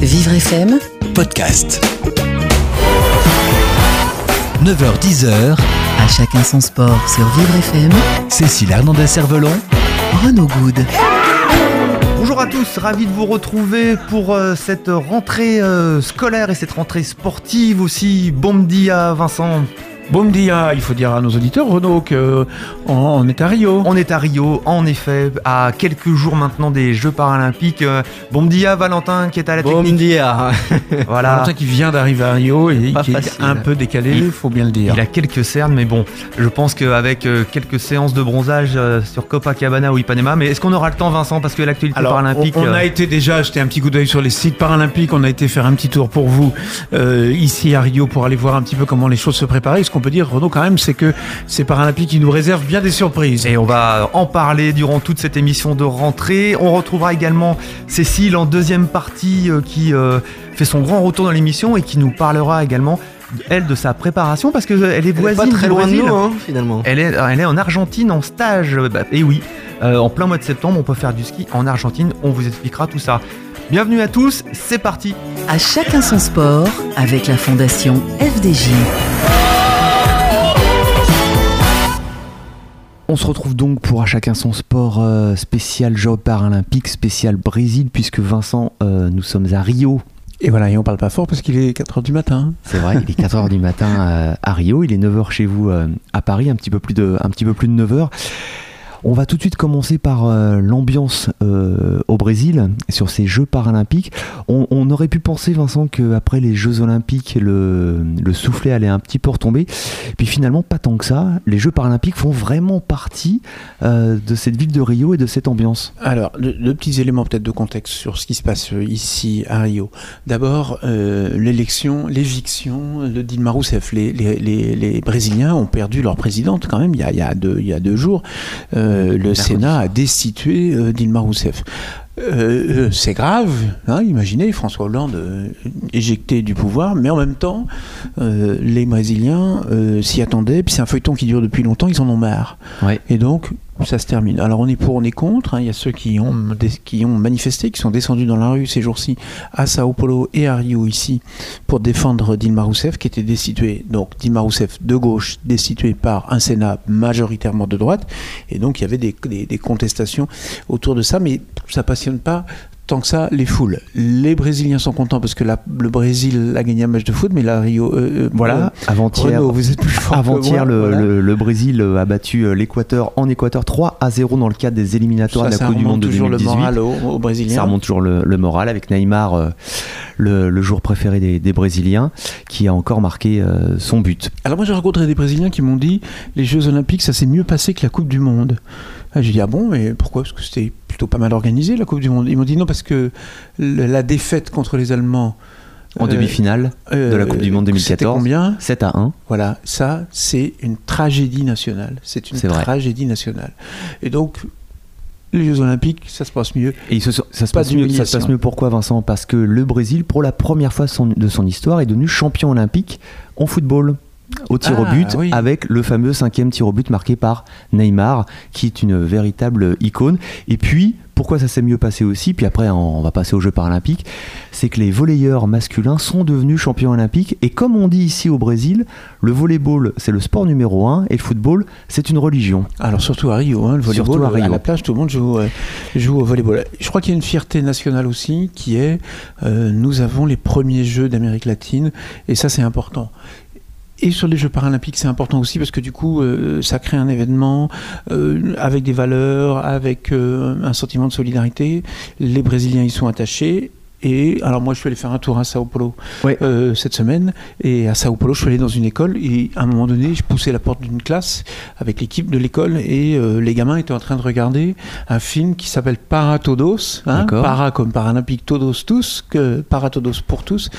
Vivre FM, podcast. 9h-10h, à chacun son sport sur Vivre FM, Cécile Hernandez-Cervelon, Renaud Good. Bonjour à tous, ravi de vous retrouver pour euh, cette rentrée euh, scolaire et cette rentrée sportive aussi. Bon dia Vincent. Bon dia, il faut dire à nos auditeurs, Renaud, qu'on est à Rio. On est à Rio, en effet, à quelques jours maintenant des Jeux Paralympiques. Euh, Bon dia Valentin qui est à la Bon technique. dia. Voilà. Valentin qui vient d'arriver à Rio et Pas qui facile. est un peu décalé, il faut bien le dire. Il a quelques cernes, mais bon, je pense qu'avec euh, quelques séances de bronzage euh, sur Copacabana ou Ipanema, mais est-ce qu'on aura le temps Vincent Parce que l'actualité Alors, paralympique... on, on euh, a été déjà jeter un petit coup d'œil sur les sites paralympiques, on a été faire un petit tour pour vous euh, ici à Rio pour aller voir un petit peu comment les choses se préparaient. Ce qu'on peut dire, Renaud, quand même, c'est que ces paralympiques, ils nous réservent bien des surprises. Et on va en parler durant toute cette émission de rentrée. On retrouvera également Cécile en deuxième partie euh, qui euh, fait son grand retour dans l'émission et qui nous parlera également, elle, de sa préparation parce qu'elle est Elle est voisine pas très du loin de nous, hein, finalement. Elle est, elle est en Argentine en stage. Bah, et oui, euh, en plein mois de septembre, on peut faire du ski en Argentine. On vous expliquera tout ça. Bienvenue à tous, c'est parti. À chacun son sport avec la fondation FDJ. On se retrouve donc pour à chacun son sport euh, spécial Jeux paralympiques, spécial Brésil, puisque Vincent, euh, nous sommes à Rio. Et voilà, et on parle pas fort parce qu'il est 4h du matin. C'est vrai, il est 4h du matin euh, à Rio, il est 9h chez vous à Paris, un petit peu plus de, un petit peu plus de 9h. On va tout de suite commencer par euh, l'ambiance euh, au Brésil sur ces Jeux paralympiques. On, aurait pu penser, Vincent, qu'après les Jeux olympiques, le, le soufflet allait un petit peu retomber. Puis finalement, pas tant que ça. Les Jeux paralympiques font vraiment partie euh, de cette ville de Rio et de cette ambiance. Alors, deux petits éléments peut-être de contexte sur ce qui se passe ici à Rio. D'abord, l'élection, l'éviction de Dilma Rousseff. Les, Brésiliens ont perdu leur présidente quand même il y a, deux, jours. Le Sénat a destitué euh, Dilma Rousseff. Euh, euh, c'est grave, hein, imaginez François Hollande euh, éjecté du pouvoir, mais en même temps, euh, les Brésiliens euh, s'y attendaient, puis c'est un feuilleton qui dure depuis longtemps, ils en ont marre. Ouais. Et donc, ça se termine. Alors, on est pour, on est contre. hein. Il y a ceux qui ont, manifesté, qui sont descendus dans la rue ces jours-ci, à Sao Paulo et à Rio ici, pour défendre Dilma Rousseff, qui était destituée. Donc, Dilma Rousseff de gauche, destituée par un Sénat majoritairement de droite. Et donc, il y avait des, des- des contestations autour de ça, mais ça passionne pas tant que ça les foules. Les Brésiliens sont contents parce que la- le Brésil a gagné un match de foot, mais la Rio. euh, euh, Voilà, euh, avant-hier. Vous êtes plus fort Avant-hier, le, voilà. le- le Brésil a battu l'Équateur en Équateur 3 à 0 dans le cadre des éliminatoires Ça, de la ça Coupe du remonte Monde de toujours 2018. le moral aux, aux Brésiliens. Ça remonte toujours le, le moral avec Neymar, euh, le, joueur préféré des, des Brésiliens, qui a encore marqué euh, son but. Alors moi j'ai rencontré des Brésiliens qui m'ont dit les Jeux Olympiques ça s'est mieux passé que la Coupe du Monde. Ah, J'ai dit ah bon mais pourquoi? Parce que c'était plutôt pas mal organisé la Coupe du Monde. Ils m'ont dit non parce que la défaite contre les Allemands En euh, demi-finale de la euh, Coupe du Monde C'était 2014. combien? 7 à 1. Voilà, ça c'est une tragédie nationale. C'est une vrai. tragédie nationale. Et donc les Jeux Olympiques ça se passe mieux. Et se- ça, se Pas passe mieux, ça se passe mieux pourquoi, Vincent? Parce que le Brésil, pour la première fois son- de son histoire, est devenu champion olympique en football. Au tir au Ah, but, oui. avec le fameux cinquième tir au but marqué par Neymar, qui est une véritable icône. Et puis, pourquoi ça s'est mieux passé aussi Puis après, on va passer aux Jeux paralympiques. C'est que les volleyeurs masculins sont devenus champions olympiques. Et comme on dit ici au Brésil, le volleyball, c'est le sport numéro un, et le football, c'est une religion. Alors surtout à Rio, hein, le volleyball, Surtout à à, Rio. la plage, tout le monde joue, euh, joue au volleyball. Je crois qu'il y a une fierté nationale aussi qui est euh, nous avons les premiers Jeux d'Amérique latine et ça c'est important. Et sur les Jeux paralympiques, c'est important aussi parce que du coup, euh, ça crée un événement euh, avec des valeurs, avec euh, un sentiment de solidarité. Les Brésiliens y sont attachés. Et alors moi, je suis allé faire un tour à Sao Paulo Ouais. euh, cette semaine. Et à Sao Paulo, je suis allé dans une école et à un moment donné, je poussais la porte d'une classe avec l'équipe de l'école et euh, les gamins étaient en train de regarder un film qui s'appelle Para Todos, hein, para comme paralympique, todos tous, que Para Todos pour tous,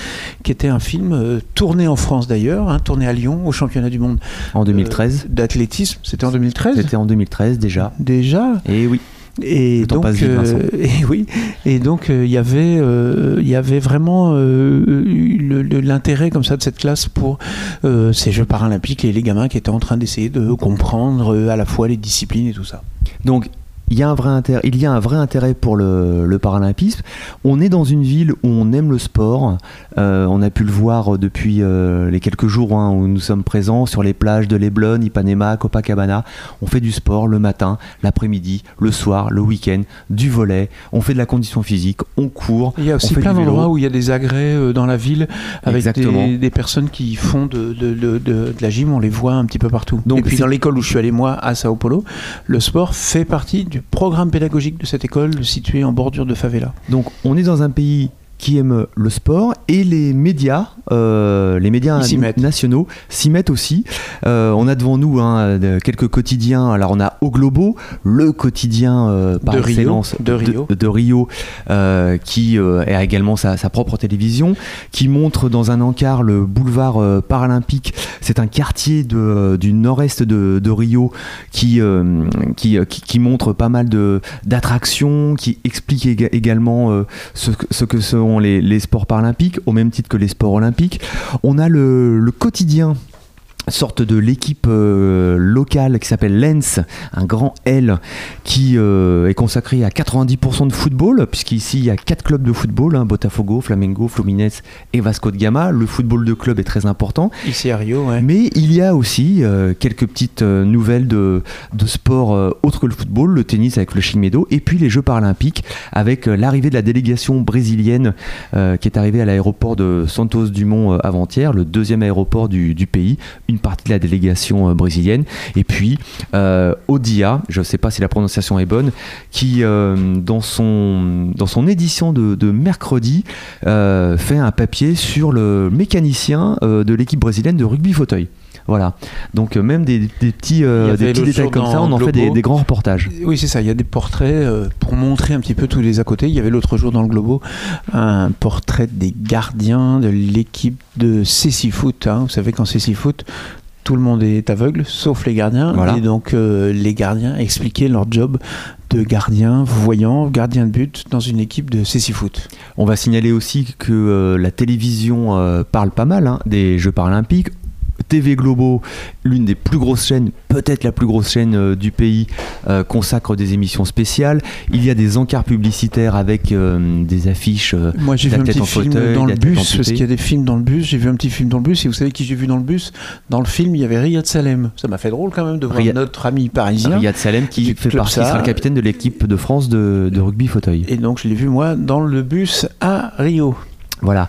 qui était un film euh, tourné en France d'ailleurs, hein, tourné à Lyon au championnat du monde En 2013, euh, d'athlétisme. C'était en 2013 c'était en 2013 déjà. déjà. Et oui, Et donc, euh, et oui, et donc euh, il y avait, euh, il y avait vraiment l'intérêt comme ça de cette classe pour ces Jeux paralympiques et les gamins qui étaient en train d'essayer de comprendre à la fois les disciplines et tout ça. Donc, il y a un vrai intérêt, il y a un vrai intérêt pour le, le paralympisme. On est dans une ville où on aime le sport. Euh, on a pu le voir depuis euh, les quelques jours hein, où nous sommes présents sur les plages de Leblon, Ipanema, Copacabana. On fait du sport le matin, l'après-midi, le soir, le week-end, du volet. On fait de la condition physique, on court. Il y a aussi plein d'endroits où il y a des agrès euh, dans la ville avec des, des personnes qui font de, de- de- de- la gym, on les voit un petit peu partout. Donc, Et puis dans l'école où je suis allé moi à Sao Paulo, le sport fait partie du programme pédagogique de cette école située en bordure de favela. Donc on est dans un pays qui aime le sport et les médias, euh, les médias nationaux s'y mettent aussi. Euh, on a devant nous hein, quelques quotidiens. Alors on a Au Globo, le quotidien euh, par De Rio, excellence de Rio. de Rio, qui a également sa, sa propre télévision, qui montre dans un encart le boulevard paralympique. C'est un quartier de- du nord-est de, de Rio qui, qui, qui, qui montre pas mal d'attractions, qui explique éga- également ce, que- ce que sont les, sports paralympiques, au même titre que les sports olympiques. On a le quotidien sorte de l'équipe euh, locale qui s'appelle Lens, un grand L qui euh, est consacré à 90% de football, puisqu'ici il y a quatre clubs de football, hein, Botafogo, Flamengo, Fluminense et Vasco de Gama. Le football de club est très important. Ici à Rio, ouais. Mais il y a aussi euh, quelques petites nouvelles de, de sport autres que le football, le tennis avec le Chilmedo, et puis les Jeux paralympiques avec l'arrivée de la délégation brésilienne qui est arrivée à l'aéroport de Santos Dumont avant-hier, le deuxième aéroport du, du pays, une partie de la délégation euh, brésilienne, et puis euh, Odia, je ne sais pas si la prononciation est bonne, qui euh, dans, son, édition de, de mercredi fait un papier sur le mécanicien de l'équipe brésilienne de rugby fauteuil. Voilà, donc euh, même des, des petits, euh, des petits l'autre détails comme ça, on en fait des, grands reportages. Oui, c'est ça. Il y a des portraits euh, pour montrer un petit peu tous les à côté. Il y avait l'autre jour dans le Globo un portrait des gardiens de l'équipe de Cécy Foot. hein. Vous savez qu'en Cécy Foot, tout le monde est aveugle, sauf les gardiens. Voilà. Et donc, euh, les gardiens expliquaient leur job de gardien voyant, gardien de but dans une équipe de Cécy Foot. On va signaler aussi que euh, la télévision euh, parle pas mal hein, des Jeux paralympiques. TV Globo, l'une des plus grosses chaînes, peut-être la plus grosse chaîne euh, du pays, euh, consacre des émissions spéciales. Il y a des encarts publicitaires avec euh, des affiches. Moi, j'ai vu un petit film fauteuil, dans le bus, parce qu'il y a des films dans le bus. J'ai vu un petit film dans le bus, et vous savez qui j'ai vu dans le bus? Dans le film, il y avait Riyad Salem. Ça m'a fait drôle quand même de voir Riyad- notre ami parisien. Riyad Salem qui fait partie, ça. sera le capitaine de l'équipe de France de, de rugby fauteuil. Et donc, je l'ai vu, moi, dans le bus à Rio. Voilà.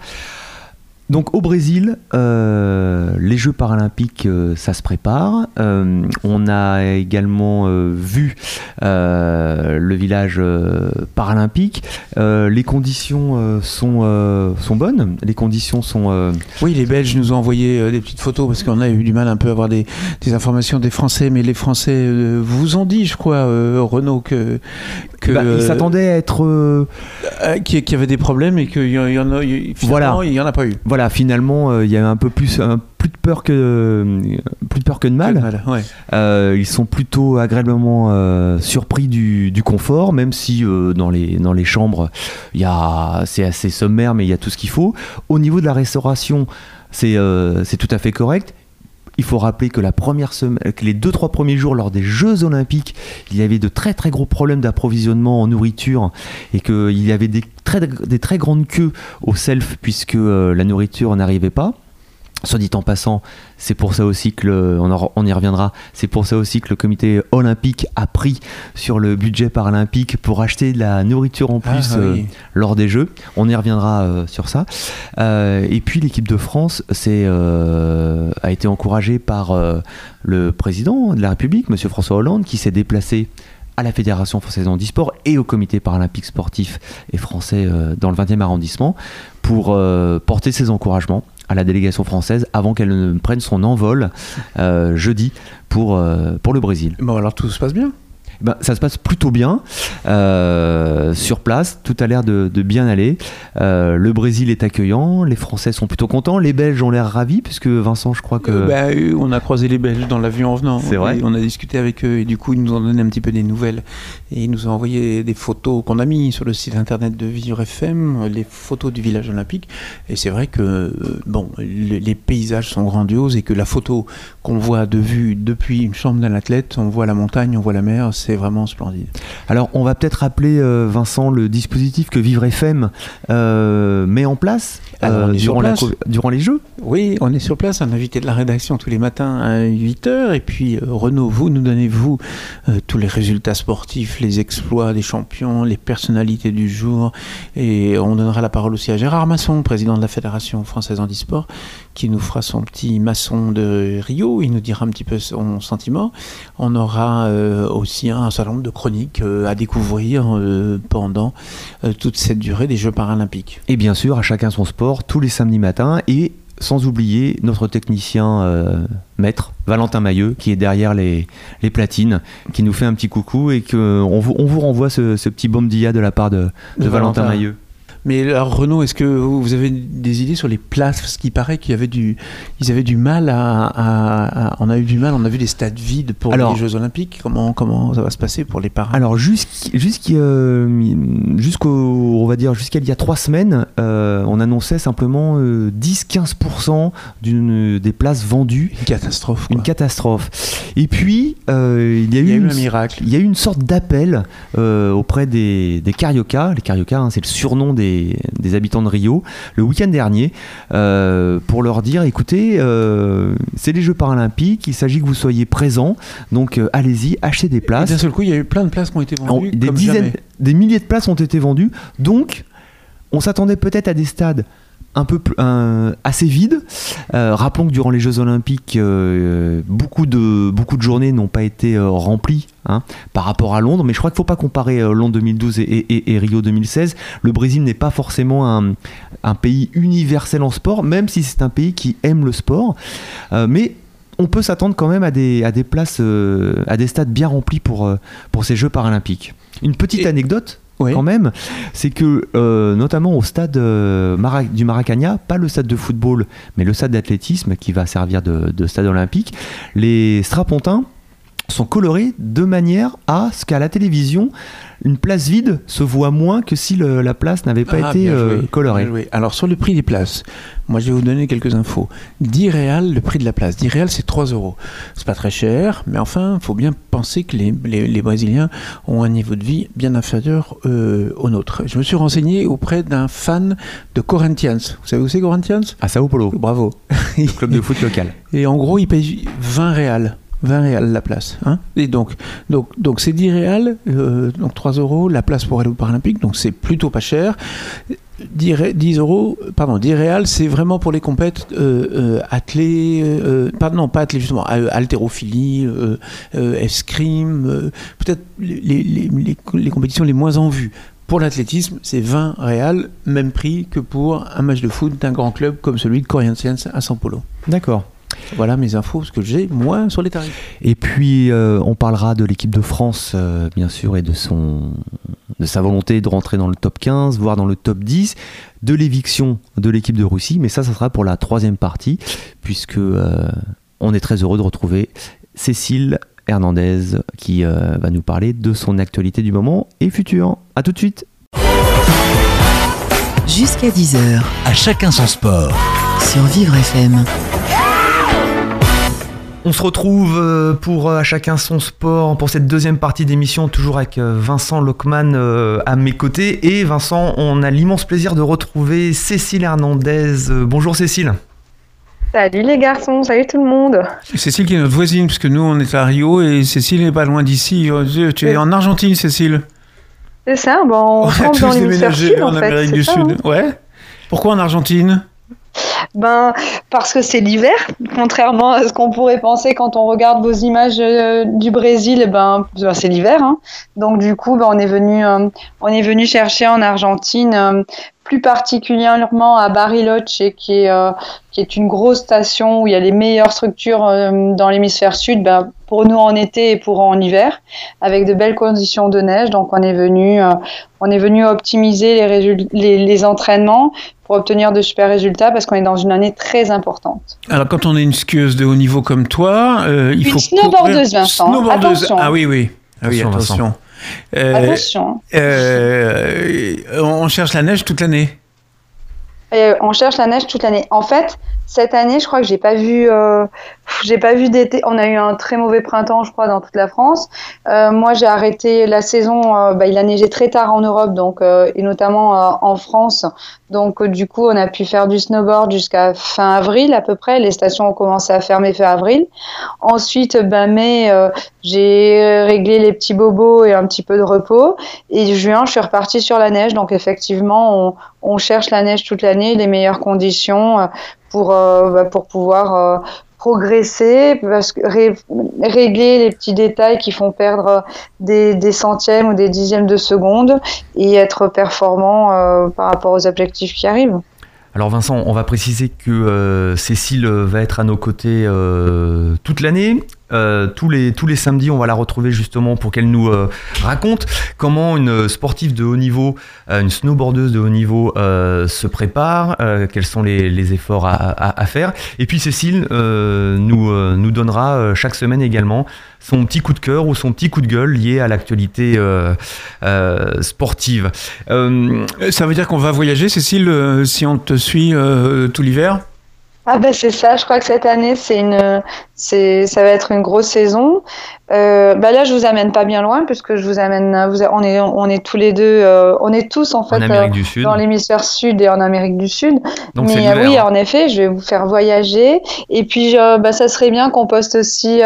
Donc au Brésil, euh, les Jeux paralympiques, euh, ça se prépare. Euh, on a également vu le village paralympique. Les conditions sont, sont bonnes. Les conditions sont... Oui, les Belges nous ont envoyé des petites photos parce qu'on a eu du mal un peu à avoir des, des informations des Français, mais les Français vous ont dit, je crois, Renault, que, que bah, ils s'attendaient à être... qu'il y- avait des problèmes et qu'il y en- il y en a, il- Voilà. finalement, il y en a pas eu. Voilà, finalement, euh, il y a un peu plus... un- plus de peur que plus de peur que de mal. Ouais. Euh, ils sont plutôt agréablement euh, surpris du, du confort, même si dans, les, dans les chambres, il y a, c'est assez sommaire, mais il y a tout ce qu'il faut. Au niveau de la restauration, c'est, c'est tout à fait correct. Il faut rappeler que, la première semaine, que les deux trois premiers jours lors des Jeux Olympiques, il y avait de très très gros problèmes d'approvisionnement en nourriture et qu'il y avait des très, des très grandes queues au self puisque euh, la nourriture n'arrivait pas. Soit dit en passant, c'est pour ça aussi que le, on, en- on y reviendra. C'est pour ça aussi que le comité olympique a pris sur le budget paralympique pour acheter de la nourriture en plus Ah, euh, oui. lors des Jeux. On y reviendra euh, sur ça. Euh, et puis l'équipe de France euh, a été encouragée par euh, le président de la République, Monsieur François Hollande, qui s'est déplacé à la Fédération française d'handisport et au comité paralympique sportif et français euh, dans le 20e arrondissement pour euh, porter ses encouragements à la délégation française avant qu'elle ne prenne son envol euh, jeudi pour, euh, pour le Brésil. Bon, alors tout se passe bien. Ben, ça se passe plutôt bien euh, sur place, tout a l'air de, de bien aller. Euh, le Brésil est accueillant, les Français sont plutôt contents, les Belges ont l'air ravis puisque Vincent, je crois que Euh, bah, on a croisé les Belges dans l'avion en venant. C'est vrai on a discuté avec eux et du coup ils nous ont donné un petit peu des nouvelles. Et ils nous ont envoyé des photos qu'on a mis sur le site internet de Vivre FM, les photos du village olympique. Et c'est vrai que bon, le- les paysages sont grandioses et que la photo qu'on voit de vue depuis une chambre d'un athlète, on voit la montagne, on voit la mer, c'est c'est vraiment splendide. Alors, on va peut-être rappeler, euh, Vincent, le dispositif que Vivre FM euh, met en place, Alors, euh, durant, la les Jeux. Oui, on est sur place, un invité de la rédaction tous les matins à 8h. Et puis, euh, Renaud, vous nous donnez-vous euh, tous les résultats sportifs, les exploits des champions, les personnalités du jour. Et on donnera la parole aussi à Gérard Masson, président de la Fédération française handisport, qui nous fera son petit maçon de Rio. Il nous dira un petit peu son sentiment. On aura euh, aussi un certain nombre de chroniques euh, à découvrir euh, pendant toute cette durée des Jeux paralympiques. Et bien sûr, à chacun son sport, tous les samedis matins. Et sans oublier notre technicien maître, Valentin Mailleux, qui est derrière les, les platines, qui nous fait un petit coucou et qu'on vous, on vous renvoie ce, ce petit baume d'IA de la part de, de De Valentin Valentin. Mailleux. Mais alors Renaud, est-ce que vous avez des idées sur les places? Parce qu'il paraît qu'il y avait du, ils avaient du mal à, à- à- on a eu du mal, on a vu des stades vides pour Alors- les Jeux Olympiques. Comment comment ça va se passer pour les parents? Alors jusqu'- euh, jusqu'au, on va dire jusqu'à il y a trois semaines, euh, on annonçait simplement euh, 10-15% d'une des places vendues. Une catastrophe. quoi. Une catastrophe. Et puis euh, il y a eu, Il y a eu une, un miracle. il y a eu une sorte d'appel auprès des, des Carioca. Les Carioca, hein, c'est le surnom des, des habitants de Rio, le week-end dernier, euh, pour leur dire écoutez, euh, c'est les Jeux paralympiques, il s'agit que vous soyez présents, donc euh, allez-y, achetez des places. D'un seul coup, il y a eu plein de places qui ont été vendues. des comme dizaines, jamais. des milliers de places ont été vendues. Donc, on s'attendait peut-être à des stades un peu un- assez vides. Euh, rappelons que durant les Jeux Olympiques, euh, beaucoup de beaucoup de journées n'ont pas été euh, remplies hein, par rapport à Londres. Mais je crois qu'il ne faut pas comparer euh, Londres 2012 et, et- et Rio 2016. Le Brésil n'est pas forcément un, un pays universel en sport, même si c'est un pays qui aime le sport. Euh, mais on peut s'attendre quand même à des, à des places, euh, à des stades bien remplis pour, euh, pour ces Jeux paralympiques. Une petite Et- anecdote Quand même, c'est que euh, notamment au stade euh, du Maracana, pas le stade de football, mais le stade d'athlétisme qui va servir de stade olympique, les strapontins sont colorés de manière à ce qu'à la télévision, une place vide se voit moins que si le- la place n'avait pas Ah, été euh, colorée. Alors sur le prix des places, moi je vais vous donner quelques infos. 10 réals, le prix de la place. 10 réals, c'est 3 euros. C'est pas très cher, mais enfin, il faut bien penser que les, les- les Brésiliens ont un niveau de vie bien inférieur euh, au nôtre. Je me suis renseigné auprès d'un fan de Corinthians. Vous savez où c'est Corinthians? À Sao Paulo, Bravo. club de foot local. Et en gros, il paye 20 réals. 20 réals la place. Hein et donc, donc, donc c'est 10 réals, euh, donc 3 euros la place pour aller au Paralympique, donc c'est plutôt pas cher. 10, ré- 10 euros, pardon, 10 réals, c'est vraiment pour les compètes euh, euh, athlées, euh, pas, non, pas athlées justement, euh, haltérophilie, escrime, peut-être les, les, les, compétitions les moins en vue. Pour l'athlétisme, c'est 20 réals, même prix que pour un match de foot d'un grand club comme celui de Corinthians à São Paulo. D'accord. Voilà mes infos, ce que j'ai, moi, sur les tarifs. Et puis, euh, on parlera de l'équipe de France, euh, bien sûr, et de, son, de sa volonté de rentrer dans le top 15, voire dans le top 10, de l'éviction de l'équipe de Russie. Mais ça, ça sera pour la troisième partie, puisque euh, on est très heureux de retrouver Cécile Hernandez, qui euh, va nous parler de son actualité du moment et futur. À tout de suite Jusqu'à 10h À chacun son sport. sur Vivre FM. On se retrouve euh, pour euh, à chacun son sport pour cette deuxième partie d'émission, toujours avec euh, Vincent Lockman à mes côtés. Et Vincent, on a l'immense plaisir de retrouver Cécile Hernandez. Bonjour Cécile. Salut les garçons, salut tout le monde. Cécile qui est notre voisine, puisque nous on est à Rio et Cécile n'est pas loin d'ici. Oh Tu es en Argentine, Cécile C'est ça, bon, on, a dans tous déménagé en en fait. Amérique du ça, Sud. hein. Ouais. Pourquoi en Argentine? Ben, parce que c'est l'hiver, contrairement à ce qu'on pourrait penser quand on regarde vos images euh, du Brésil, ben, ben, c'est l'hiver. hein. Donc du coup, ben, on est venu, euh, on est venu chercher en Argentine, euh, plus particulièrement à Bariloche, qui est, euh, qui est une grosse station où il y a les meilleures structures euh, dans l'hémisphère sud, ben, pour nous en été et pour en hiver, avec de belles conditions de neige. Donc on est venu, euh, on est venu optimiser les, les, les entraînements pour obtenir de super résultats parce qu'on est dans une année très importante. Alors quand on est une skieuse de haut niveau comme toi, euh, il Une faut snowboardeuse, courir- Vincent. Snowboardeuse. Attention. Ah oui, oui. Ah oui, Attention, attention. Euh, Attention. euh, on cherche la neige toute l'année. Et on cherche la neige toute l'année. En fait, cette année, je crois que j'ai pas vu, euh, j'ai pas vu d'été. On a eu un très mauvais printemps, je crois, dans toute la France. Euh, moi, j'ai arrêté la saison. Euh, bah, il a neigé très tard en Europe, donc et notamment en France. Donc, du coup, on a pu faire du snowboard jusqu'à fin avril à peu près. Les stations ont commencé à fermer fin avril. Ensuite, ben mai, j'ai réglé les petits bobos et un petit peu de repos. Et juin, je suis repartie sur la neige. Donc, effectivement, on, on cherche la neige toute l'année, les meilleures conditions pour, euh, bah, pour pouvoir euh, progresser, parce que régler les petits détails qui font perdre des, des, centièmes ou des dixièmes de seconde et être performant euh, par rapport aux objectifs qui arrivent. Alors Vincent, on va préciser que Cécile va être à nos côtés toute l'année. Euh, tous, les, tous les samedis, on va la retrouver justement pour qu'elle nous euh, raconte comment une sportive de haut niveau, euh, une snowboardeuse de haut niveau se prépare, quels sont les, efforts à, faire. Et puis Cécile nous, nous donnera chaque semaine également son petit coup de cœur ou son petit coup de gueule lié à l'actualité sportive. Ça veut dire qu'on va voyager, Cécile, si on te suit tout l'hiver? Ah ben c'est ça, je crois que cette année c'est une, c'est, ça va être une grosse saison. Euh, bah là je vous amène pas bien loin puisque je vous amène, vous, on est, on est tous les deux, euh, on est tous en fait euh, dans l'hémisphère sud et en Amérique du Sud. Donc Mais euh, oui, hein. en effet, je vais vous faire voyager et puis bah ça serait bien qu'on poste aussi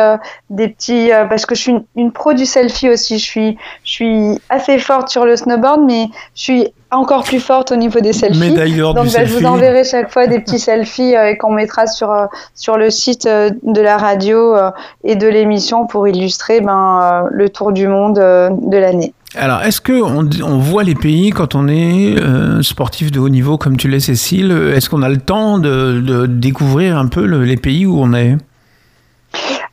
des petits, parce que je suis une, une, pro du selfie aussi. Je suis, je suis assez forte sur le snowboard, mais je suis encore plus forte au niveau des selfies. Donc bah, je vous enverrai chaque fois des petits selfies euh, qu'on mettra sur sur le site de la radio et de l'émission pour illustrer ben, le tour du monde de l'année. Alors, est-ce que on, voit les pays quand on est sportif de haut niveau comme tu l'es, Cécile? Est-ce qu'on a le temps de, découvrir un peu les pays où on est?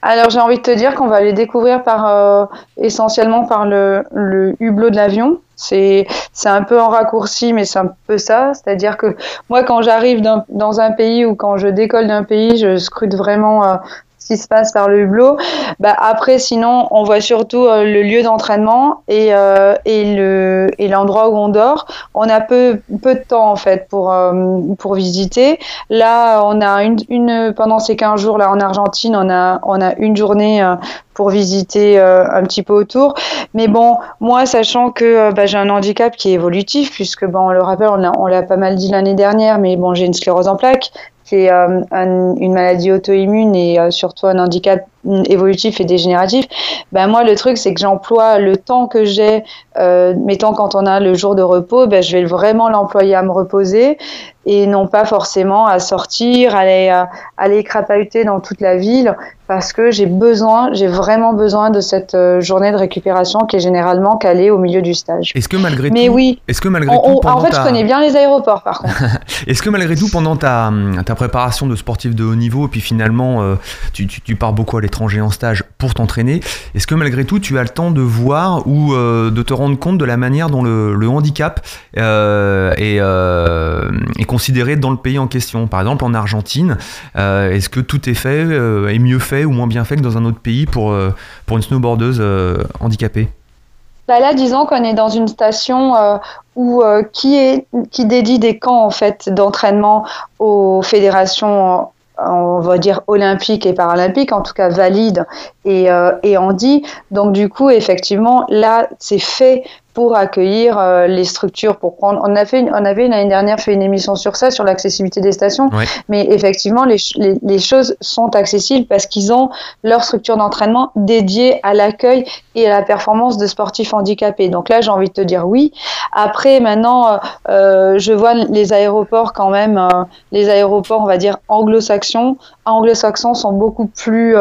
Alors j'ai envie de te dire qu'on va les découvrir par essentiellement par le, le hublot de l'avion. C'est c'est un peu en raccourci, mais c'est un peu ça. C'est-à-dire que moi, quand j'arrive dans un pays ou quand je décolle d'un pays, je scrute vraiment euh, ce qui se passe par le hublot. Bah, après, sinon, on voit surtout euh, le lieu d'entraînement et, euh, et, le, et l'endroit où on dort. On a peu, peu de temps, en fait, pour, euh, pour visiter. Là, on a une, une, pendant ces 15 jours, là, en Argentine, on a, on a une journée pour visiter un petit peu autour. Mais bon, moi, sachant que bah, j'ai un handicap qui est évolutif, puisque, bon, on le rappelle, on l'a, on l'a pas mal dit l'année dernière, mais bon, j'ai une sclérose en plaques qui euh, une maladie auto-immune et euh, surtout un handicap évolutif et dégénératif, ben moi le truc c'est que j'emploie le temps que j'ai, euh, mettons quand on a le jour de repos, ben je vais vraiment l'employer à me reposer et non pas forcément à sortir, aller à, aller crapahuter dans toute la ville parce que j'ai besoin, j'ai vraiment besoin de cette euh, journée de récupération qui est généralement calée au milieu du stage. Est-ce que malgré Mais tout, oui, est-ce que malgré tout, en fait, je connais bien les aéroports par contre. est-ce que malgré tout, pendant ta, ta préparation de sportif de haut niveau, et puis finalement, euh, tu, tu, tu, pars beaucoup à l'étranger en stage pour t'entraîner, est-ce que malgré tout, tu as le temps de voir ou euh, de te rendre compte de la manière dont le, handicap est, est considéré dans le pays en question. Par exemple, en Argentine, est-ce que tout est fait, est mieux fait ou moins bien fait que dans un autre pays pour, euh, pour une snowboardeuse euh, handicapée? Bah là, disons qu'on est dans une station euh, où, qui, est, qui dédie des camps en fait d'entraînement aux fédérations on va dire olympiques et paralympiques, en tout cas valides et, et handi. Donc du coup, effectivement, là, c'est fait pour accueillir euh, les structures, pour prendre. On a fait, on avait l'année dernière fait une émission sur ça, sur l'accessibilité des stations. Mais effectivement, les, les, les, choses sont accessibles parce qu'ils ont leur structure d'entraînement dédiée à l'accueil et à la performance de sportifs handicapés. Donc là, j'ai envie de te dire oui. Après, maintenant, euh, euh je vois les aéroports quand même, euh, les aéroports, on va dire anglo-saxons, anglo-saxons sont beaucoup plus,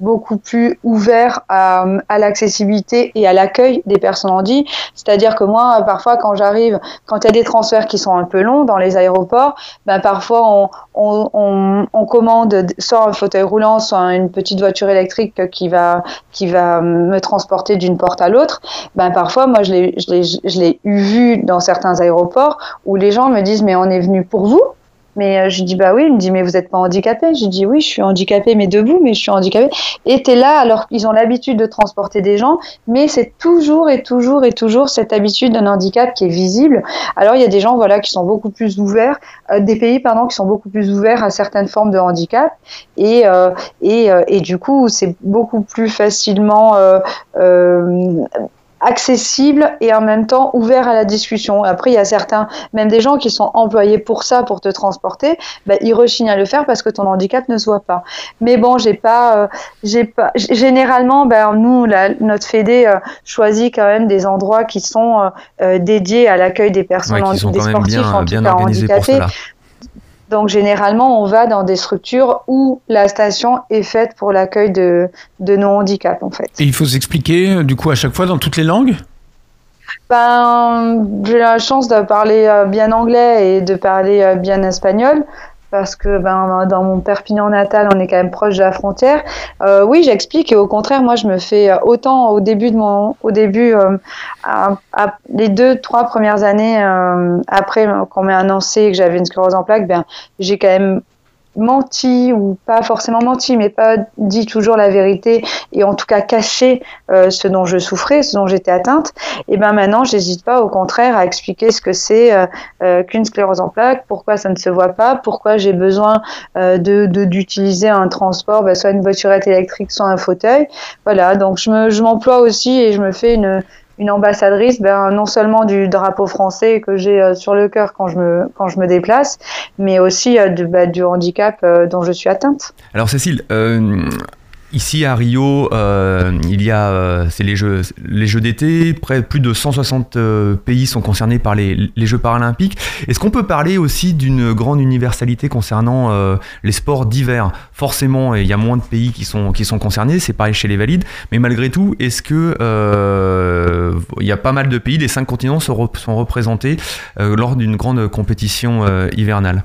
beaucoup plus ouverts à, à l'accessibilité et à l'accueil des personnes handies. C'est-à-dire que moi, parfois, quand j'arrive, quand il y a des transferts qui sont un peu longs dans les aéroports, ben, parfois on, on, on, on commande soit un fauteuil roulant, soit une petite voiture électrique qui va, qui va me transporter d'une porte à l'autre. Ben, parfois, moi, je l'ai, l'ai vu dans certains aéroports où les gens me disent, mais on est venu pour vous mais euh, je dis bah oui, il me dit mais vous n'êtes pas handicapé. Je lui dis oui, je suis handicapé mais debout, mais je suis handicapé. Et t'es là alors qu'ils ont l'habitude de transporter des gens, mais c'est toujours et toujours et toujours cette habitude d'un handicap qui est visible. Alors il y a des gens voilà qui sont beaucoup plus ouverts, euh, des pays pardon qui sont beaucoup plus ouverts à certaines formes de handicap et euh, et, euh, et du coup c'est beaucoup plus facilement euh, euh, accessible et en même temps ouvert à la discussion. Après, il y a certains, même des gens qui sont employés pour ça, pour te transporter, bah, ils rechignent à le faire parce que ton handicap ne se voit pas. Mais bon, j'ai pas, euh, j'ai pas. Généralement, ben nous, la, notre Fédé euh, choisit quand même des endroits qui sont euh, euh, dédiés à l'accueil des personnes, Ouais, qui sont des quand même sportifs bien, en bien pour handicapés. cela. Donc généralement, on va dans des structures où la station est faite pour l'accueil de, de nos handicaps en fait. Et il faut s'expliquer, euh, du coup, à chaque fois dans toutes les langues? Ben, j'ai la chance de parler euh, bien anglais et de parler euh, bien espagnol parce que ben, dans mon Perpignan natal, on est quand même proche de la frontière. Euh, oui, j'explique et au contraire, moi, je me fais euh, autant au début de mon, au début, euh, à, à- les deux, trois premières années euh, après qu'on m'ait annoncé que j'avais une sclérose en plaques, ben, j'ai quand même menti ou pas forcément menti, mais pas dit toujours la vérité et en tout cas caché euh, ce dont je souffrais, ce dont j'étais atteinte. Et ben maintenant, j'hésite pas, au contraire, à expliquer ce que c'est euh, euh, qu'une sclérose en plaques, pourquoi ça ne se voit pas, pourquoi j'ai besoin euh, de d'utiliser un transport, ben, soit une voiturette électrique, soit un fauteuil. Voilà, donc je me je m'emploie aussi et je me fais une une ambassadrice, ben, non seulement du drapeau français que j'ai euh, sur le cœur quand je me quand je me déplace, mais aussi euh, bah, du handicap euh, dont je suis atteinte. Alors Cécile, ici à Rio, euh, il y a euh, c'est les jeux les jeux d'été, près plus de 160 euh, pays sont concernés par les, les Jeux paralympiques. Est-ce qu'on peut parler aussi d'une grande universalité concernant les sports d'hiver? Forcément, il y a moins de pays qui sont qui sont concernés, c'est pareil chez les valides, mais malgré tout, est-ce que il y a pas mal de pays, les cinq continents sont, rep- sont représentés lors d'une grande compétition hivernale?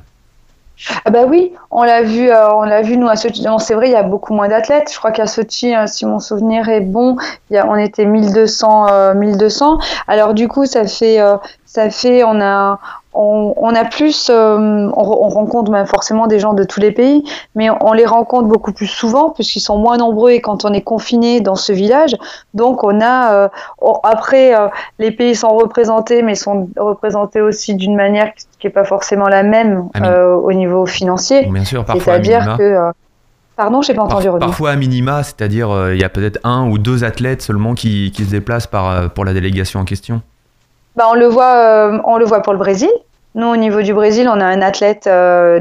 Ah bah oui, on l'a vu, euh, on l'a vu nous à Sochi. C'est vrai, il y a beaucoup moins d'athlètes. Je crois qu'à Sochi, hein, si mon souvenir est bon, y a, on était 1200, euh, 1200. Alors du coup, ça fait, euh, ça fait, on a, on, on a plus, euh, on, on rencontre forcément des gens de tous les pays, mais on les rencontre beaucoup plus souvent puisqu'ils sont moins nombreux et quand on est confiné dans ce village, donc on a, euh, après, euh, les pays sont représentés, mais sont représentés aussi d'une manière qui n'est pas forcément la même Ah, au niveau financier. Bon, Bien sûr, parfois à C'est-à-dire que. Pardon, j'ai pas entendu Par- parfois à minima, c'est-à-dire il y a peut-être un ou deux athlètes seulement qui, qui se déplacent par, pour la délégation en question. Bah, on le voit, euh, on le voit pour le Brésil. Nous, au niveau du Brésil, on a un athlète euh,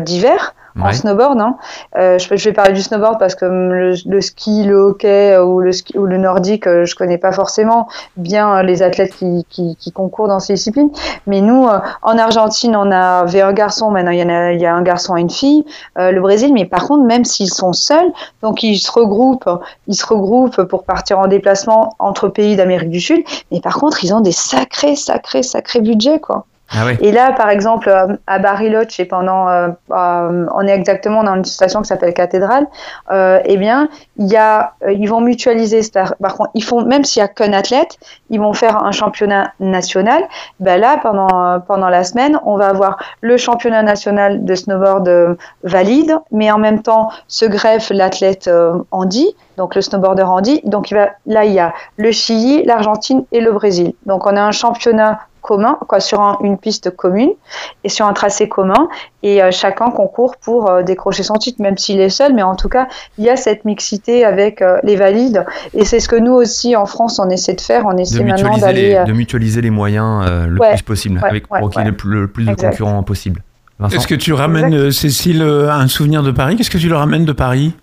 en snowboard. Hein. Euh, je, je vais parler du snowboard parce que hum, le, le ski, le hockey euh, ou le, ski, ou le nordique, euh, je connais pas forcément bien euh, les athlètes qui, qui, qui concourent dans ces disciplines. Mais nous, euh, en Argentine, on avait un garçon. Maintenant, il y en a, il y a un garçon et une fille. Euh, le Brésil, mais par contre, même s'ils sont seuls, donc ils se regroupent, ils se regroupent pour partir en déplacement entre pays d'Amérique du Sud. Mais par contre, ils ont des sacrés, sacrés, sacrés budgets, quoi. Ah. Et là, par exemple, euh, à Bariloche, et pendant, euh, euh, on est exactement dans une station qui s'appelle Cathédrale. Euh, eh bien, il y a, euh, ils vont mutualiser. Par contre, ils font même s'il y a qu'un athlète, ils vont faire un championnat national. Ben là, pendant pendant la semaine, on va avoir le championnat national de snowboard valide, mais en même temps se greffe l'athlète handi, donc le snowboarder handi. Donc il va, là, il y a le Chili, l'Argentine et le Brésil. Donc on a un championnat commun, quoi, sur un- une piste commune et sur un tracé commun, et euh, chacun concourt pour euh, décrocher son titre, même s'il est seul, mais en tout cas, il y a cette mixité avec euh, les valides, et c'est ce que nous aussi en France on essaie de faire, on De essaie maintenant d'aller. les, euh, de mutualiser les moyens euh, le Ouais, plus possible, ouais, avec, ouais, pour qu'il y ait ouais. le plus, le de Exact. concurrents possible. Est-ce que tu ramènes, Exact. Cécile, un souvenir de Paris? Qu'est-ce que tu leur ramènes de Paris?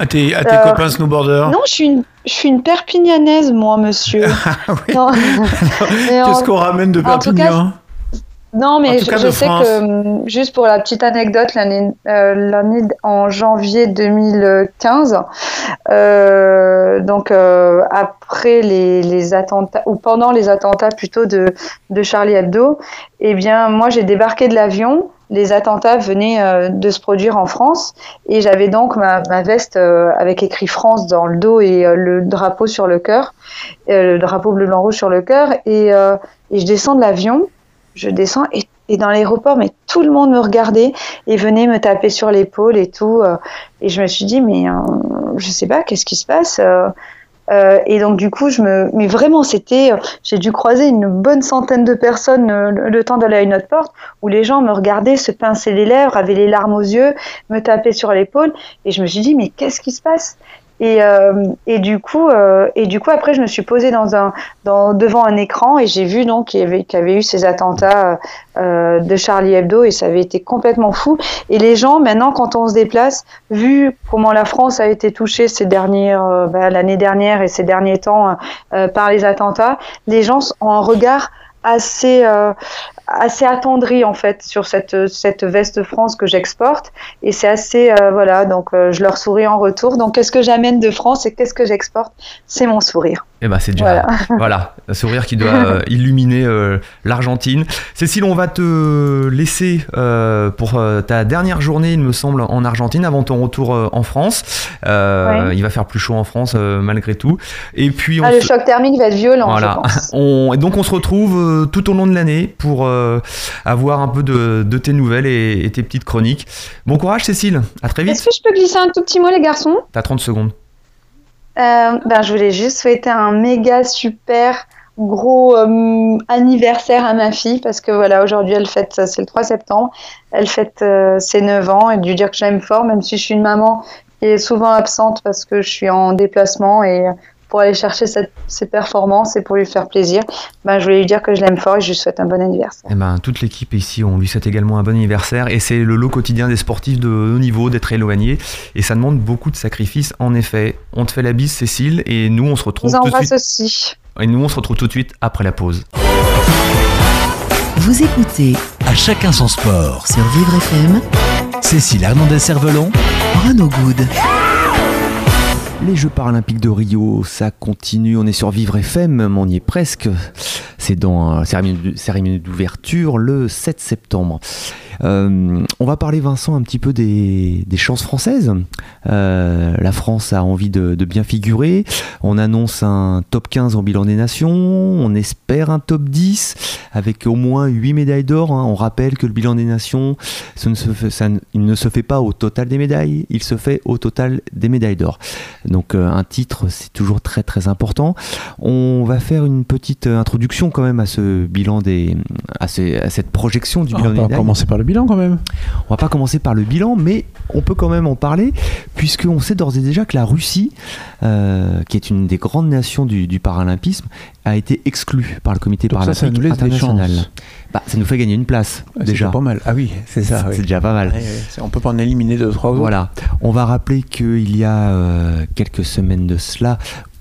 À tes, à tes Euh, copains snowboarders Non, je suis une, je suis une Perpignanaise, moi, monsieur. Ah oui. Qu'est-ce qu'on ramène de cas, Perpignan Non, mais je, sais France. que, hum, juste pour la petite anecdote, l'année euh, en janvier 2015, euh, donc euh, après les, les attentats, ou pendant les attentats plutôt de, de Charlie Hebdo, eh bien, moi j'ai débarqué de l'avion. Les attentats venaient euh, de se produire en France. Et j'avais donc ma, veste euh, avec écrit France dans le dos et euh, le drapeau sur le cœur, le drapeau bleu blanc rouge sur le cœur. Et, je descends de l'avion. Je descends et et dans l'aéroport, mais tout le monde me regardait et venait me taper sur l'épaule et tout. et je me suis dit, mais je sais pas, qu'est-ce qui se passe euh, Et donc du coup, je me, mais vraiment, c'était, euh, j'ai dû croiser une bonne centaine de personnes euh, le, temps d'aller à une autre porte où les gens me regardaient, se pinçaient les lèvres, avaient les larmes aux yeux, me tapaient sur l'épaule, et je me suis dit, mais qu'est-ce qui se passe? Et, euh, et du coup, euh, et du coup, après, je me suis posée dans un, dans, devant un écran et j'ai vu donc qu'il y avait, qu'il y avait eu ces attentats euh, de Charlie Hebdo et ça avait été complètement fou. Et les gens, maintenant, quand on se déplace, vu comment la France a été touchée ces dernières, euh, bah, l'année dernière et ces derniers temps euh, par les attentats, les gens ont un regard assez euh, assez attendri en fait sur cette cette veste France que j'exporte. Et c'est assez euh, voilà donc euh, je leur souris en retour. Donc qu'est-ce que j'amène de France et qu'est-ce que j'exporte? C'est mon sourire Eh ben c'est déjà Voilà. voilà un sourire qui doit euh, illuminer euh, l'Argentine. Cécile, on va te laisser euh, pour ta dernière journée, il me semble, en Argentine avant ton retour en France. Ouais. Il va faire plus chaud en France malgré tout. Et puis on ah, le choc thermique va être violent Voilà. je pense On, et donc on se retrouve tout au long de l'année pour avoir un peu de, de tes nouvelles et, et tes petites chroniques. Bon courage Cécile, à très est-ce vite. que je peux glisser un tout petit mot les garçons? T'as 30 secondes. Euh, ben, je voulais juste souhaiter un méga super gros euh, anniversaire à ma fille parce que voilà aujourd'hui elle fête c'est le 3 septembre. Elle fête euh, ses 9 ans et de lui dire que je l'aime fort même si je suis une maman qui est souvent absente parce que je suis en déplacement et euh, pour aller chercher cette, ses performances et pour lui faire plaisir ben, je voulais lui dire que je l'aime fort et je lui souhaite un bon anniversaire Eh ben, toute l'équipe ici, on lui souhaite également un bon anniversaire. Et c'est le lot quotidien des sportifs de haut niveau d'être éloignés. Et ça demande beaucoup de sacrifices, en effet. On te fait la bise, Cécile, et nous, on se retrouve vous tout de suite. aussi Et nous, on se retrouve tout de suite après la pause. Vous écoutez À chacun son sport. sur Vivre FM Cécile Hernandez-Cervelon, Renaud Good. Les Jeux paralympiques de Rio, ça continue. On est sur Vivre FM, mais on y est presque. C'est dans la cérémonie cérémonie d'ouverture le 7 septembre. Euh, on va parler, Vincent, un petit peu des, des chances françaises. Euh, la France a envie de, de bien figurer. On annonce un top 15 en bilan des nations. On espère un top 10 avec au moins 8 médailles d'or. hein. On rappelle que le bilan des nations, ça ne se fait, ça ne- il ne se fait pas au total des médailles, il se fait au total des médailles d'or. Donc euh, un titre, c'est toujours très très important. On va faire une petite introduction quand même à ce bilan des, à, cette projection du On bilan des médailles. commencer par le bilan quand même. On va pas commencer par le bilan, mais on peut quand même en parler, puisqu'on sait d'ores et déjà que la Russie, euh, qui est une des grandes nations du, du paralympisme, a été exclue par le comité Donc ça, ça paralympique nous laisse international. Bah, ça nous fait gagner une place, Ouais, déjà. C'est pas mal. Ah oui, c'est ça. C'est oui. déjà pas mal. Ouais, ouais, c'est- On peut pas en éliminer deux, trois autres. Voilà. On va rappeler qu'il y a euh, quelques semaines de cela,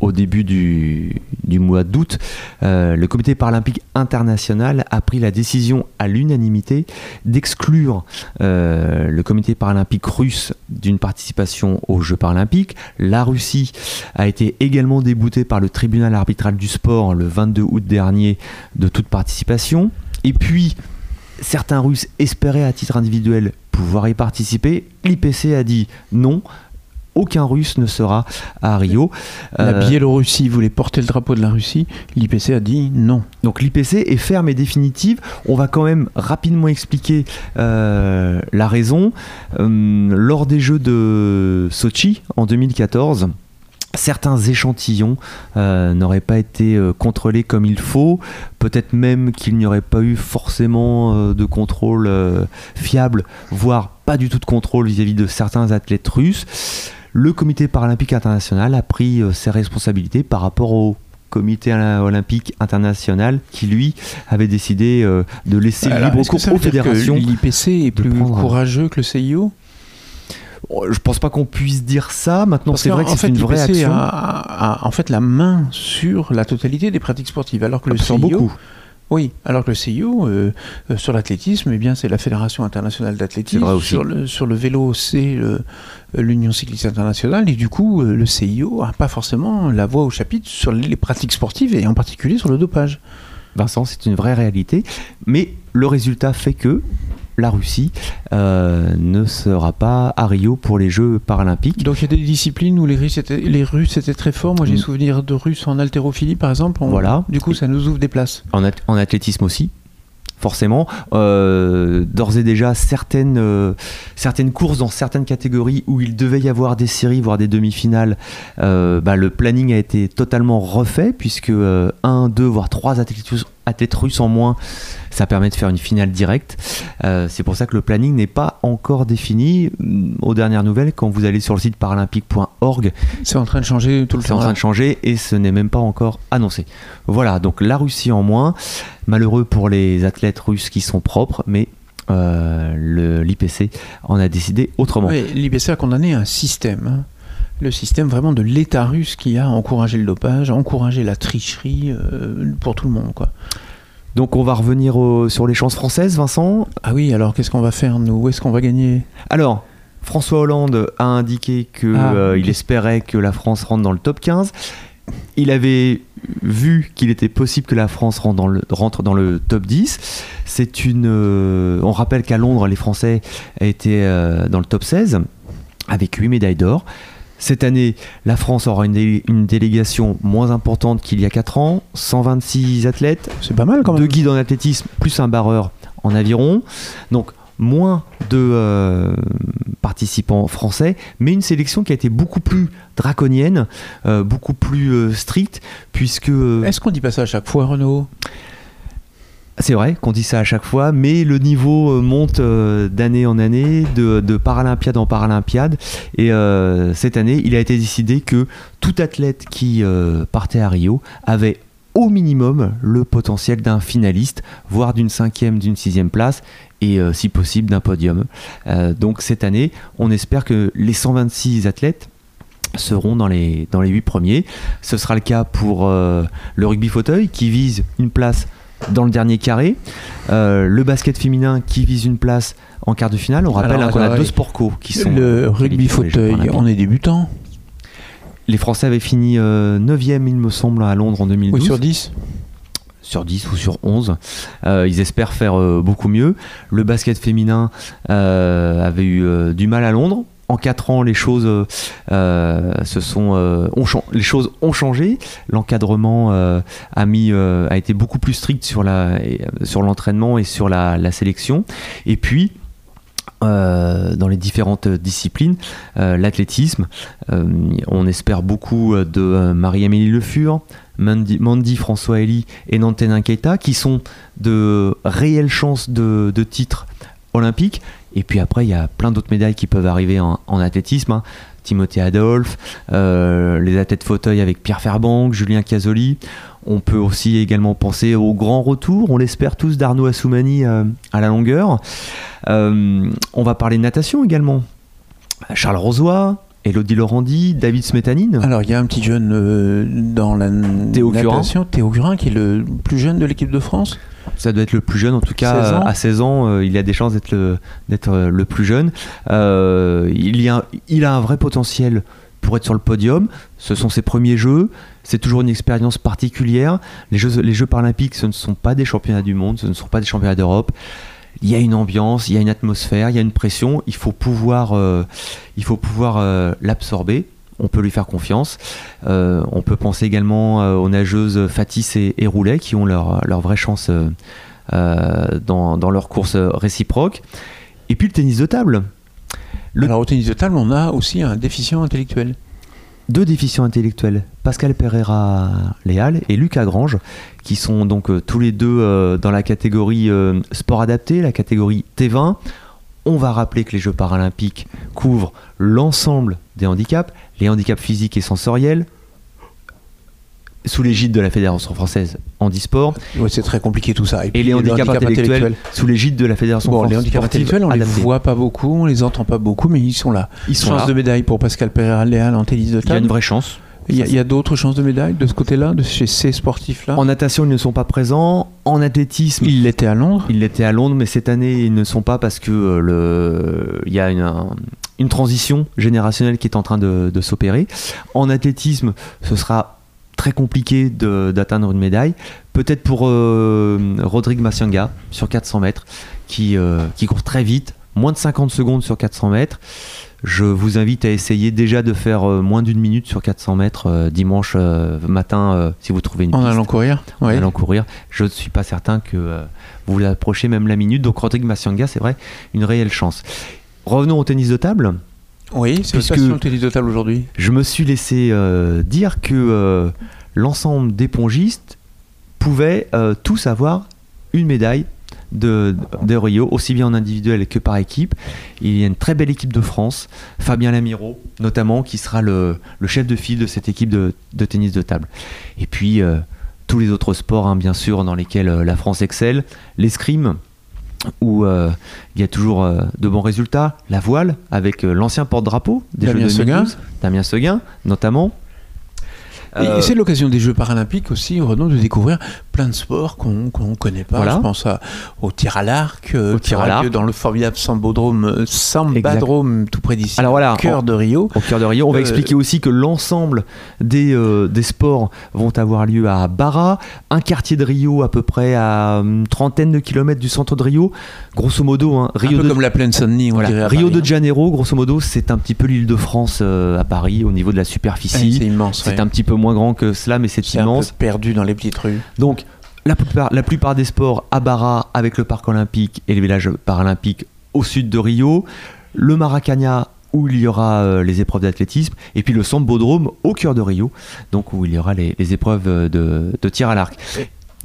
au début du, mois d'août, euh, le comité paralympique international a pris la décision à l'unanimité d'exclure euh, le comité paralympique russe d'une participation aux Jeux paralympiques. La Russie a été également déboutée par le tribunal arbitral du sport le 22 août dernier de toute participation. Et puis, certains Russes espéraient à titre individuel pouvoir y participer. L'IPC a dit non. Aucun Russe ne sera à Rio. La Euh, Biélorussie voulait porter le drapeau de la Russie. L'IPC a dit non. donc l'IPC est ferme et définitive. On va quand même rapidement expliquer euh, la raison. Euh, lors des Jeux de Sochi en 2014, certains échantillons euh, n'auraient pas été euh, contrôlés comme il faut. Peut-être même qu'il n'y aurait pas eu forcément euh, de contrôle fiable, voire pas du tout de contrôle vis-à-vis de certains athlètes russes. Le comité paralympique international a pris euh, ses responsabilités par rapport au comité olympique international qui lui avait décidé euh, de laisser Alors, libre cours aux fédérations. L'IPC est plus prendre- courageux que le CIO Oh, Je pense pas qu'on puisse dire ça. Maintenant, c'est vrai qu'en que c'est fait, une vraie action. a, a- a en fait la main sur la totalité des pratiques sportives, alors que le Sur CIO, beaucoup. Oui, alors que le CIO euh, euh, sur l'athlétisme, eh bien c'est la Fédération internationale d'athlétisme. Sur le sur le vélo, c'est le- l'Union cycliste internationale, et du coup euh, le CIO a pas forcément la voix au chapitre sur les pratiques sportives et en particulier sur le dopage. Vincent, c'est une vraie réalité. Mais le résultat fait que la Russie euh, ne sera pas à Rio pour les Jeux paralympiques. Donc il y a des disciplines où les Russes étaient, les Russes étaient très forts. Moi j'ai Mm. souvenir de Russes en haltérophilie par exemple. On- Voilà. Du coup ça nous ouvre des places. En, ath- en athlétisme aussi. forcément. Euh, D'ores et déjà, certaines, euh, certaines courses dans certaines catégories où il devait y avoir des séries, voire des demi-finales, bah, le planning a été totalement refait, puisque euh, un, deux, voire trois athlètes russes en moins, ça permet de faire une finale directe. Euh, C'est pour ça que le planning n'est pas encore défini. Aux dernières nouvelles, quand vous allez sur le site paralympique.org, C'est en train de changer tout le c'est en temps. train de changer et ce n'est même pas encore annoncé. Voilà, donc la Russie en moins. Malheureux pour les athlètes russes qui sont propres, mais euh, l'IPC en a décidé autrement. L'IPC a condamné un système. hein. Le système vraiment de l'État russe qui a encouragé le dopage, encouragé la tricherie euh, pour tout le monde. Quoi. Donc on va revenir au- sur les chances françaises, Vincent. Ah oui, alors qu'est-ce qu'on va faire nous? Où est-ce qu'on va gagner? Alors, François Hollande a indiqué qu'il Ah, ok. espérait que la France rentre dans le top 15. Il avait vu qu'il était possible que la France rentre dans le, rentre dans le top 10. C'est une. euh, on rappelle qu'à Londres, les Français étaient euh, dans le top 16 avec 8 médailles d'or. Cette année, la France aura une, dé- une délégation moins importante qu'il y a 4 ans, 126 athlètes, C'est pas mal quand même. deux guides en athlétisme plus un barreur en aviron. Donc moins de euh, participants français, mais une sélection qui a été beaucoup plus draconienne, euh, beaucoup plus euh, stricte, puisque Est-ce qu'on dit pas ça à chaque fois, Renaud? C'est vrai qu'on dit ça à chaque fois, mais le niveau euh, monte euh, d'année en année, de, de paralympiade en paralympiade, et euh, cette année, il a été décidé que tout athlète qui partait à Rio avait au minimum le potentiel d'un finaliste, voire d'une cinquième, d'une sixième place, et si possible d'un podium. Donc cette année, on espère que les 126 athlètes seront dans les, dans les 8 premiers. Ce sera le cas pour le rugby fauteuil qui vise une place dans le dernier carré, Euh, le basket féminin qui vise une place en quart de finale. On rappelle hein, qu'on a attends, deux oui. sport co qui sont Le euh, rugby fauteuil, on est débutant. Les Français avaient fini 9e, il me semble, à Londres en 2012. Oui, sur 10. sur 10 ou sur 11. Euh, ils espèrent faire euh, beaucoup mieux. Le basket féminin euh, avait eu euh, du mal à Londres. En 4 ans, les choses, euh, euh, euh, ont changé. L'encadrement a, été beaucoup plus strict sur, l'entraînement et sur la, sélection. Et puis, dans les différentes disciplines, l'athlétisme, on espère beaucoup de Marie-Amélie Le Fur, Mandy, François Elie et Nantenin Keita qui sont de réelles chances de, de titre olympique. Et puis après, il y a plein d'autres médailles qui peuvent arriver en, athlétisme. hein. Timothée Adolphe, euh, les athlètes fauteuil avec Pierre Ferbank, Julien Casoli. On peut aussi également penser au grand retour, on l'espère tous, d'Arnaud Assoumani euh, à la longueur. Euh, on va parler de natation également. Charles Rosoy, Elodie Laurandi, David Smetanine. Alors, il y a un petit jeune euh, dans la Théo Curin. natation, Théo Curin, qui est le plus jeune de l'équipe de France. Ça doit être le plus jeune, en tout cas 16 ans. à 16 ans, euh, il a des chances d'être le, d'être, euh, le plus jeune. Euh, il, y a, il a un vrai potentiel pour être sur le podium. Ce sont ses premiers jeux. C'est toujours une expérience particulière. Les Jeux, les jeux paralympiques, ce ne sont pas des championnats du monde, ce ne sont pas des championnats d'Europe. Il y a une ambiance, il y a une atmosphère, il y a une pression. Il faut pouvoir, euh, il faut pouvoir euh, l'absorber. On peut lui faire confiance. Euh, on peut penser également aux nageuses Fatis et, et Roulet qui ont leur, leur vraie chance dans, dans leur course réciproque. Et puis le tennis de table. Le- Alors, au tennis de table, on a aussi un déficient intellectuel. Deux déficients intellectuels, Pascal Pereira Léal et Lucas Grange, qui sont donc euh, tous les deux euh, dans la catégorie euh, sport adapté, la catégorie T20. On va rappeler que les Jeux paralympiques couvrent l'ensemble des handicaps, les handicaps physiques et sensoriels, sous l'égide de la Fédération française handisport, Ouais, c'est très compliqué tout ça. et puis, les le handicaps handicap intellectuels sous l'égide de la Fédération Bon, les française handicaps intellectuels, on les adaptée. voit pas beaucoup, on les entend pas beaucoup, mais ils sont là. Ils sont Chance là. de médaille pour Pascal Pereira Léal en tennis de Il y a table. une vraie chance. Il y a, d'autres chances de médaille de ce côté-là, de chez ces sportifs-là? En natation, ils ne sont pas présents. En athlétisme, Il l'était à Londres. Ils l'étaient à Londres, mais cette année, ils ne sont pas parce que euh, le... il y a une, un- une transition générationnelle qui est en train de, de s'opérer. En athlétisme, ce sera très compliqué d'atteindre une médaille. Peut-être pour euh, Rodrigue Massianga sur 400 mètres, qui, euh, qui court très vite, moins de 50 secondes sur 400 mètres. Je vous invite à essayer déjà de faire euh, moins d'une minute sur 400 mètres dimanche matin si vous trouvez une En piste. allant courir En allant courir. Je ne suis pas certain que vous approchez même la minute. Donc Rodrigue Massianga, c'est vrai, une réelle chance. Revenons au tennis de table. Oui, c'est Puisque- Puisque... le tennis de table aujourd'hui. Je me suis laissé euh, dire que euh, l'ensemble des pongistes pouvaient euh, tous avoir une médaille de, de Rio, aussi bien en individuel que par équipe. Il y a une très belle équipe de France, Fabien Lamiro notamment, qui sera le, le chef de file de cette équipe de, de tennis de table. Et puis tous les autres sports, hein, bien sûr, dans lesquels la France excelle, l'escrime, où euh, il y a toujours euh, de bons résultats, la voile, avec euh, l'ancien porte-drapeau des Damien Jeux 2012, Damien Seguin, notamment. Euh, c'est l'occasion des Jeux paralympiques aussi, Renaud, de découvrir plein de sports qu'on ne connaît pas. Voilà. Je pense à- au tir à l'arc, euh, Au tir à l'arc. dans le formidable Sambodrome, euh, Sambadrome, tout près d'ici, Alors voilà, au cœur de Rio. au cœur de Rio. On va Euh, expliquer aussi que l'ensemble des, euh, des sports vont avoir lieu à Barra, un quartier de Rio à peu près à une trentaine de kilomètres du centre de Rio. Grosso modo, hein, Un Rio, peu de, comme la plaine Saint-Denis, on voilà, Rio de Janeiro, grosso modo, c'est un petit peu l'île de France à Paris au niveau de la hein. superficie. C'est immense. c'est ouais. un petit peu moins grand que cela, mais c'est C'est un immense. peu perdu dans les petites rues. Donc, la plupart, la plupart des sports à Barra avec le parc olympique et les villages paralympiques au sud de Rio, le Maracana où il y aura euh, les épreuves d'athlétisme, et puis le Sambodrome au cœur de Rio, donc où il y aura les, les épreuves de, de tir à l'arc.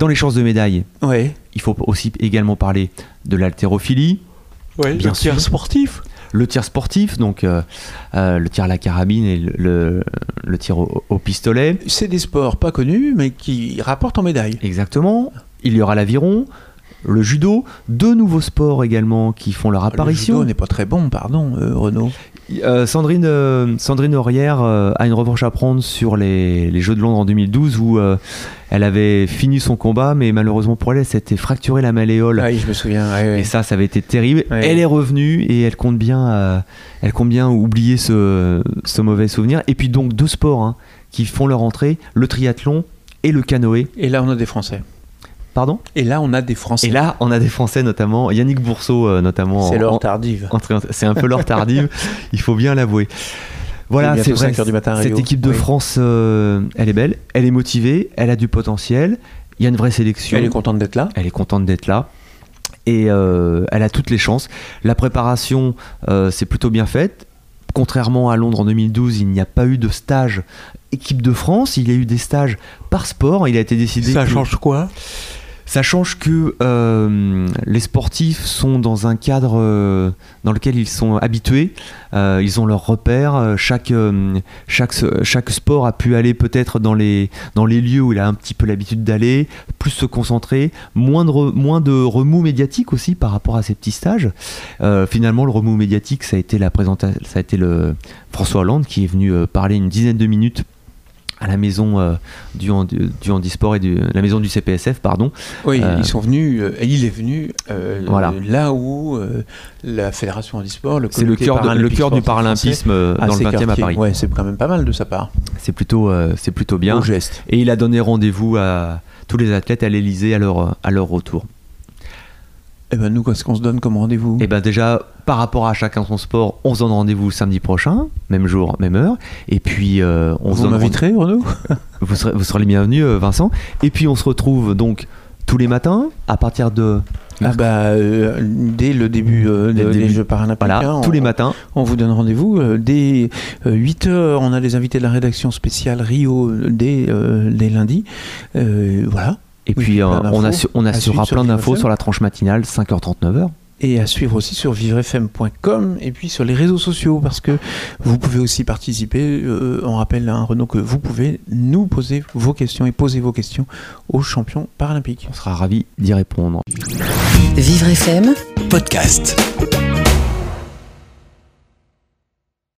Dans les chances de médailles, Ouais. il faut aussi également parler de l'haltérophilie, Ouais, Bien le tir sûr. sportif. Le tir sportif, donc euh, euh, le tir à la carabine et le, le- le tir au- au pistolet. C'est des sports pas connus, mais qui rapportent en médaille. Exactement. Il y aura l'aviron, le judo, deux nouveaux sports également qui font leur Le judo apparition. n'est pas très bon, pardon, euh, Renaud. Euh, Sandrine, euh, Sandrine Aurière euh, a une revanche à prendre sur les, les Jeux de Londres en 2012 où elle avait fini son combat, mais malheureusement pour elle, elle s'était fracturé la malléole. Ah oui, je me souviens. Et ça, ça avait été terrible. Elle est revenue et elle compte bien, elle compte bien oublier ce, ce mauvais souvenir. Et puis donc deux sports hein, qui font leur entrée le triathlon et le canoë. Et là, on a des Français. Pardon Et là, on a des Français. Et là, on a des Français notamment, Yannick Bourseau euh, notamment. c'est en- l'heure tardive. C'est un peu l'heure tardive, il faut bien l'avouer. Voilà, Il est c'est vrai. 5 heures du matin Cette équipe de Oui. France, euh, elle est belle, elle est motivée, elle a du potentiel. Il y a une vraie sélection. Elle est contente d'être là. Elle est contente d'être là. Et euh, elle a toutes les chances. La préparation, euh, c'est plutôt bien faite. Contrairement à Londres en 2012, il n'y a pas eu de stage équipe de France. Il y a eu des stages par sport. Il a été décidé. Ça que- change quoi? Ça change que euh, les sportifs sont dans un cadre euh, dans lequel ils sont habitués, Euh, ils ont leurs repères, chaque, chaque, chaque sport a pu aller peut-être dans les, dans les lieux où il a un petit peu l'habitude d'aller, plus se concentrer, moins de, moins de remous médiatiques aussi par rapport à ces petits stages. Finalement, le remous médiatique, ça a été, la présentation, ça a été le François Hollande qui est venu parler une dizaine de minutes à la maison euh, du, handi- du handisport et du, la maison du CPSF, pardon, Oui, Euh, ils sont venus. euh, il est venu euh, Voilà. là où euh, la Fédération handisport, le C'est le cœur, de- le cœur du paralympisme euh, français, dans le ses 20e à. Paris. Ouais, c'est quand même pas mal de sa part. C'est plutôt, euh, c'est plutôt bien. Beau geste. Et il a donné rendez-vous à tous les athlètes à l'Elysée à leur, à leur retour. Eh ben nous, qu'est-ce qu'on se donne comme rendez-vous? Et bien déjà, par rapport à chacun son sport, on se donne rendez-vous samedi prochain, même jour, même heure. Et puis euh, on Vous m'inviterez, Renaud? Vous serez, vous serez les bienvenus, euh, Vincent. Et puis on se retrouve donc tous les matins à partir de Ah bah euh, dès le début euh, des. Jeux paralympiques. voilà hein, tous on- les matins. On vous donne rendez-vous euh, dès 8h. On a les invités de la rédaction spéciale Rio dès, dès lundi. Voilà. Et Oui, puis on, on assurera plein d'infos sur la tranche matinale 5h39h. Et à suivre aussi sur vivrefm.com et puis sur les réseaux sociaux parce que vous pouvez aussi participer. Euh, on rappelle à Renaud que vous pouvez nous poser vos questions et poser vos questions aux champions paralympiques. On sera ravis d'y répondre. Vivre FM Podcast.